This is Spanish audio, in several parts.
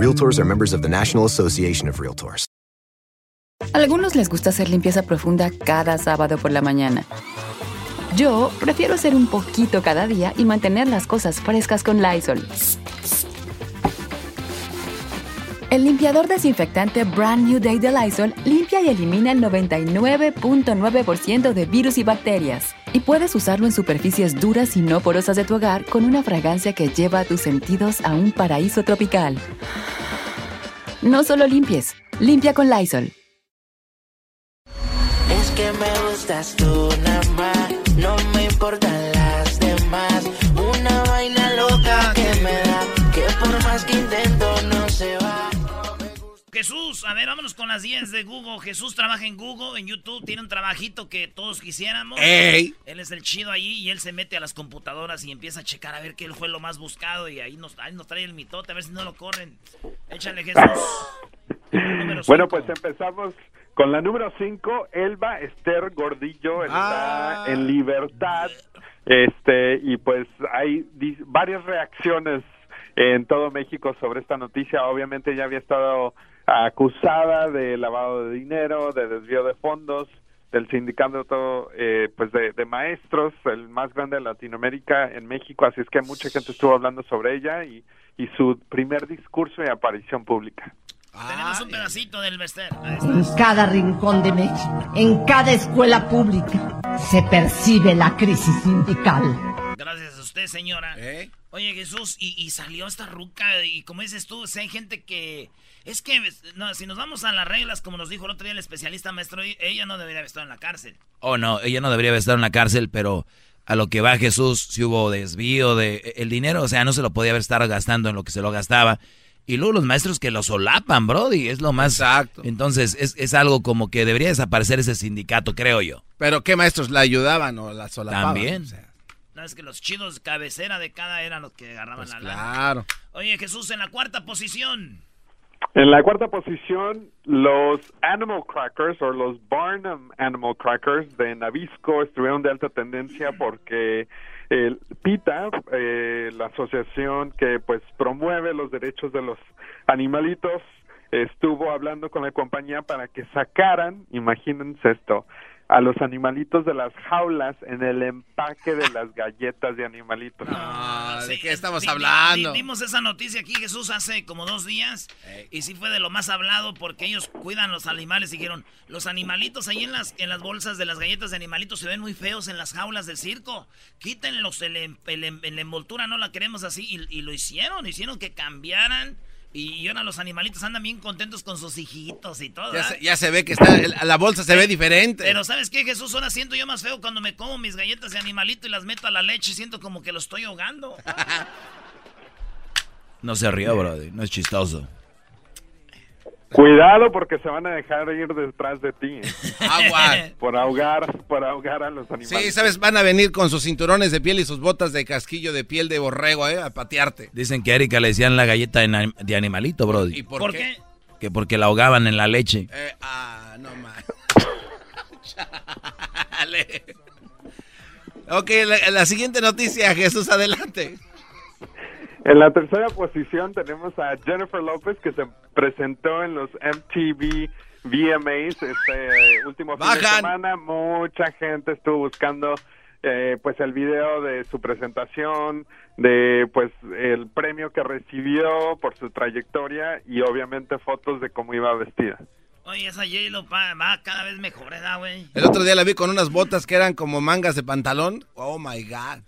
Realtors are members of the National Association of Realtors. Algunos les gusta hacer limpieza profunda cada sábado por la mañana. Yo prefiero hacer un poquito cada día y mantener las cosas frescas con Lysol. El limpiador desinfectante Brand New Day de Lysol limpia y elimina el 99.9% de virus y bacterias. Y puedes usarlo en superficies duras y no porosas de tu hogar con una fragancia que lleva a tus sentidos a un paraíso tropical. No solo limpies, limpia con Lysol. Es que me no me importan Jesús, a ver, vámonos con las 10 de Google. Jesús trabaja en Google, en YouTube, tiene un trabajito que todos quisiéramos. ¡Ey! Él es el chido ahí y él se mete a las computadoras y empieza a checar a ver qué fue lo más buscado y ahí nos, ahí nos trae el mitote, a ver si no lo corren. Échale, Jesús. Bueno, pues empezamos con la número 5, Elba Esther Gordillo está Ah. en libertad. Este, y pues hay varias reacciones en todo México sobre esta noticia. Obviamente ya había estado acusada de lavado de dinero, de desvío de fondos, del sindicato eh, pues de, de maestros, el más grande de Latinoamérica en México, así es que mucha gente estuvo hablando sobre ella y, y su primer discurso y aparición pública. Tenemos un pedacito del Bester. En cada rincón de México, en cada escuela pública, se percibe la crisis sindical. Gracias a usted, señora. ¿Eh? Oye, Jesús, y, y salió esta ruca, y como dices tú, si hay gente que... Es que, no, si nos vamos a las reglas, como nos dijo el otro día el especialista maestro, ella no debería haber estado en la cárcel. Oh, no, ella no debería haber estado en la cárcel, pero a lo que va Jesús, si hubo desvío de el dinero, o sea, no se lo podía haber estado gastando en lo que se lo gastaba. Y luego los maestros que lo solapan, Brody, es lo más... Exacto. Entonces, es, es algo como que debería desaparecer ese sindicato, creo yo. Pero ¿qué maestros la ayudaban o la solapaban? También. O sea, No, es que los chidos cabecera de cada eran los que agarraban pues la lana. claro. Oye, Jesús, en la cuarta posición. En la cuarta posición, los Animal Crackers o los Barnum Animal Crackers de Nabisco estuvieron de alta tendencia porque el PITA, eh, la asociación que pues promueve los derechos de los animalitos, estuvo hablando con la compañía para que sacaran, imagínense esto, a los animalitos de las jaulas en el empaque de las galletas de animalitos. Ah, ¿de Sí, qué estamos hablando? Dimos esa noticia aquí, Jesús, hace como dos días. Y sí fue de lo más hablado porque ellos cuidan los animales. Dijeron, los animalitos ahí en las, en las bolsas de las galletas de animalitos se ven muy feos en las jaulas del circo. Quítenlos, el, em- el em- en la envoltura no la queremos así. Y, y lo hicieron, hicieron que cambiaran. Y, ahora los animalitos andan bien contentos con sus hijitos y todo. Ya se, ya se ve que está, el- la bolsa se ve diferente. Pero ¿sabes qué, Jesús? Ahora siento yo más feo cuando me como mis galletas de animalito y las meto a la leche. Siento como que lo estoy ahogando. No se rió, Brody, no es chistoso. Cuidado porque se van a dejar ir detrás de ti. ¿eh? Agua. por ahogar, por ahogar a los animales. Sí, sabes, van a venir con sus cinturones de piel y sus botas de casquillo de piel de borrego, ¿eh? A patearte. Dicen que a Erika le decían la galleta de, animalito, ¿Y Brody. por, ¿Por qué? qué? Que porque la ahogaban en la leche. Eh, ah, no más. Chale. Ok, la, la siguiente noticia, Jesús, adelante. En la tercera posición tenemos a Jennifer López que se presentó en los MTV VMAs este último fin de semana. Mucha gente estuvo buscando eh, pues el video de su presentación, de pues el premio que recibió por su trayectoria y obviamente fotos de cómo iba vestida. Oye, esa J-Lo pa- va cada vez mejor, ¿verdad, güey? El otro día la vi con unas botas que eran como mangas de pantalón. Oh, my God.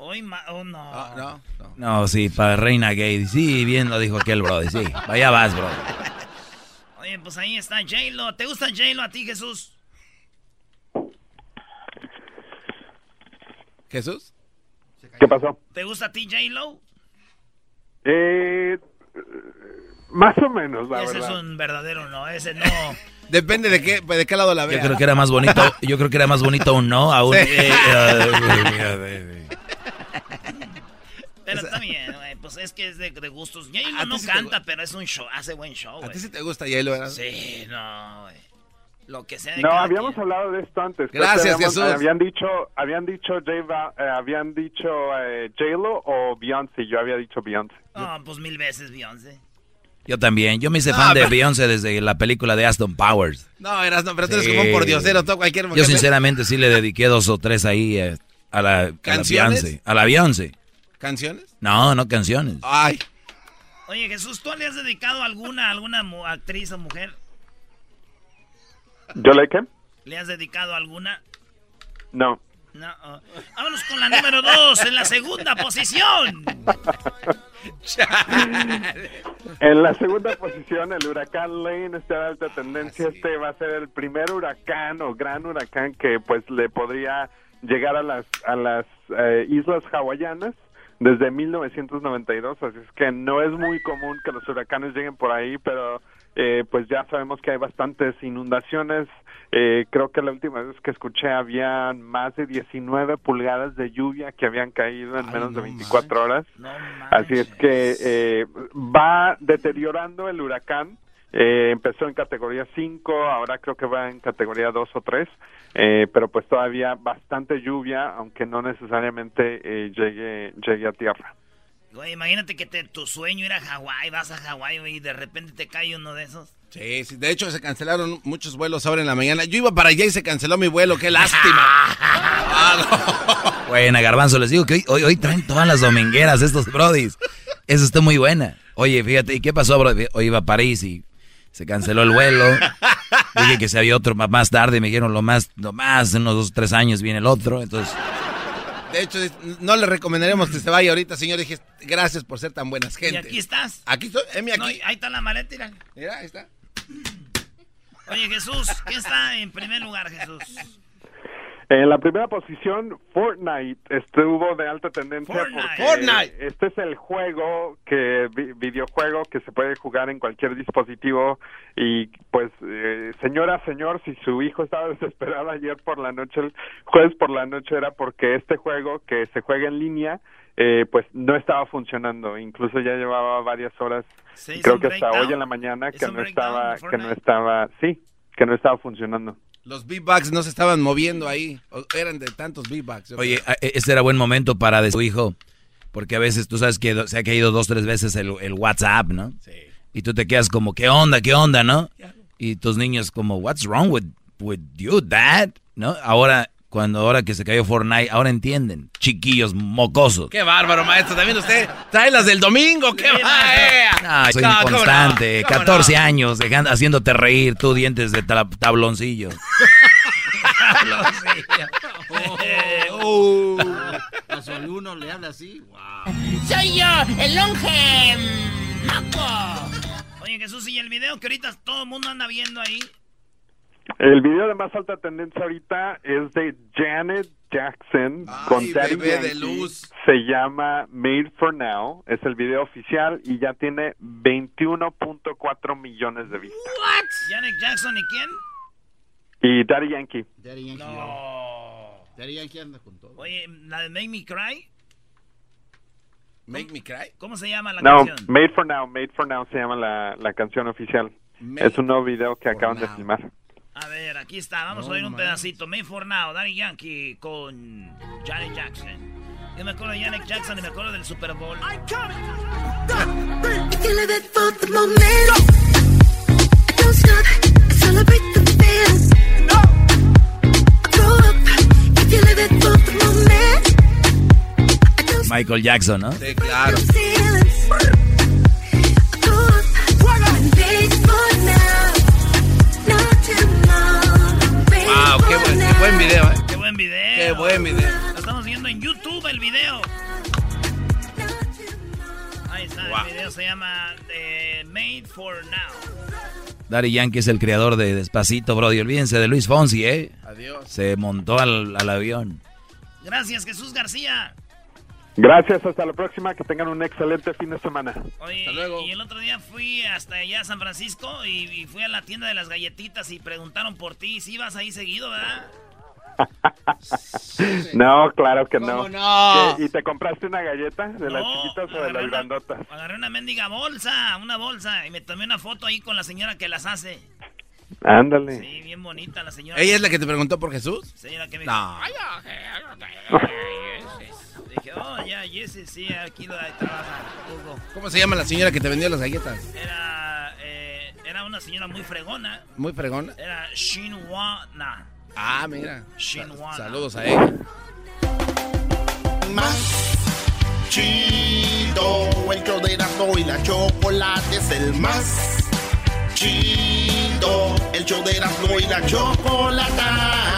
Hoy, ma- oh, no. Ah, no, no. No, sí, para reina gay. Sí, bien lo dijo aquel, Brody, sí. Vaya vas, Brody. Oye, pues ahí está J-Lo. ¿Te gusta J-Lo a ti, Jesús? ¿Jesús? ¿Qué pasó? ¿Te gusta a ti J-Lo? Eh, Más o menos, la ese verdad. es un verdadero no, ese no. Depende de qué, de qué lado la Yo veas. creo que era más bonito, yo creo que era más bonito un no a un... Sí. eh, eh, Pero está bien, güey, pues es que es de, de gustos. Y A ti no sí te canta, pero es un show, hace buen show, ¿A güey. ti sí te gusta J-Lo, ¿verdad? Sí, no, güey. Lo que sea de No, habíamos quien. hablado de esto antes. Gracias, habíamos- Jesús. Habían dicho, habían dicho, J Ba- eh, habían dicho eh, J-Lo o Beyoncé. Yo había dicho Beyoncé. No, pues mil veces Beyoncé. Yo también, yo me hice No, fan de pero- Beyoncé desde la película de Aston Powers. No, eras, no, pero tú eres Sí. como un pordiosero, todo cualquier mujer. Yo sinceramente sí le dediqué dos o tres ahí eh, a la, a la ¿Canciones? Beyoncé. A la Beyoncé. ¿Canciones? No, no canciones. Ay, Oye, Jesús, ¿tú le has dedicado alguna alguna mu- actriz o mujer? ¿Yo le qué? ¿Le has dedicado alguna? No. No. oh. Vámonos con la número dos, en la segunda posición. En la segunda posición, el huracán Lane está de alta tendencia. Este va a ser el primer huracán o gran huracán que pues le podría llegar a las a las eh, islas hawaianas desde 1992. Así es que no es muy común que los huracanes lleguen por ahí, pero eh, pues ya sabemos que hay bastantes inundaciones. Eh, creo que la última vez que escuché habían más de 19 pulgadas de lluvia que habían caído en menos de 24 horas. No Así es que eh, va deteriorando el huracán. Eh, empezó en categoría 5, ahora creo que va en categoría 2 o 3, eh, pero pues todavía bastante lluvia, aunque no necesariamente eh, llegue, llegue a tierra. Güey, imagínate que te- tu sueño era Hawái, vas a Hawái y de repente te cae uno de esos. sí, sí. De hecho, se cancelaron muchos vuelos ahora en la mañana. Yo iba para allá y se canceló mi vuelo. ¡Qué lástima! Ah, no. Buena, Garbanzo, les digo que hoy, hoy, hoy traen todas las domingueras estos brodis. Eso está muy buena. Oye, fíjate, ¿y qué pasó, bro? Hoy iba a París y se canceló el vuelo. Dije que si había otro más tarde, me dijeron lo más, lo más, en unos dos o tres años viene el otro. Entonces, De hecho, no le recomendaremos que se vaya ahorita, señor. Dije, gracias por ser tan buenas Y gente. aquí estás. Aquí estoy, Emi, aquí. No, y ahí está la maleta, mira. Mira, ahí está. Oye, Jesús, ¿qué está en primer lugar, Jesús? En la primera posición, Fortnite estuvo de alta tendencia Fortnite. porque Fortnite. este es el juego que vi- videojuego que se puede jugar en cualquier dispositivo y pues eh, señora, señor, si su hijo estaba desesperado ayer por la noche, el jueves por la noche era porque este juego que se juega en línea eh, pues no estaba funcionando, incluso ya llevaba varias horas, creo que hasta hoy en la mañana ¿Hizo que no estaba, que no estaba, sí, que no estaba funcionando. Los beatbox no se estaban moviendo ahí. O- Eran de tantos beatbox. yo oye, este era buen momento para de su hijo. Porque a veces tú sabes que se ha caído dos, tres veces el, el WhatsApp, ¿no? Sí. Y tú te quedas como, ¿qué onda, qué onda, no? Y tus niños como, what's wrong with, with you, dad? ¿No? Ahora, cuando ahora que se cayó Fortnite, ahora entienden. Chiquillos mocosos. Qué bárbaro, maestro. También usted trae las del domingo. ¡Qué Sí, va- Ah, soy No, ¿cómo inconstante. no? ¿Cómo 14 no? años dejando, haciéndote reír, tú dientes de tab- tabloncillo. A su alumno le habla así. Wow. Soy yo, el longe maco. Oye, Jesús, y el video que ahorita todo el mundo anda viendo ahí. El video de más alta tendencia ahorita es de Janet Jackson Ay, con Daddy bebé de luz. Se llama Made for Now. Es el video oficial y ya tiene 21.4 millones de vistas. Janet Jackson y quién? Y Daddy Yankee. Daddy Yankee. No. Daddy Yankee anda con todo. Oye, la de Make Me Cry, Make me cry. ¿cómo se llama la No, canción? Made for Now. Made for Now se llama la, la canción oficial. Made es un nuevo video que acaban de filmar. Ver, aquí está, vamos No a oír un pedacito. Made for Now, Daddy Yankee con Janet Jackson. Yo me acuerdo de Janet Jackson y me acuerdo del Super Bowl. Michael Jackson, ¿no? Sí, claro. Qué buen, qué buen video, ¿eh? ¡Qué buen video! Qué buen video. Lo estamos viendo en YouTube el video. Ahí está, Wow. el video se llama eh, Made for Now. Daddy Yankee es el creador de Despacito, bro. Y olvídense de Luis Fonsi, ¿eh? Adiós. Se montó al, al avión. Gracias, Jesús García. Gracias, hasta la próxima, que tengan un excelente fin de semana. Oye, Hasta luego. Y el otro día fui hasta allá a San Francisco y, y fui a la tienda de las galletitas y preguntaron por ti. Si ibas ahí seguido, ¿verdad? No, claro que no. ¿Cómo no? ¿Y te compraste una galleta de las No, chiquitas o de las una- grandotas? Agarré una mendiga bolsa, una bolsa, y me tomé una foto ahí con la señora que las hace. Ándale. Sí, bien bonita la señora. ¿Ella es la que te preguntó por Jesús? Señora que me No. Oh, ya, Jesse, sí, aquí lo trabaja. Hugo. ¿Cómo se llama la señora que te vendió las galletas? Era, eh, era una señora muy fregona. Muy fregona. Era Shinwana. Ah, mira. Shinwana. Saludos a ella. más chido. El show de Erasmo y la chocolate es el más chido. El show de Erasmo y la chocolata.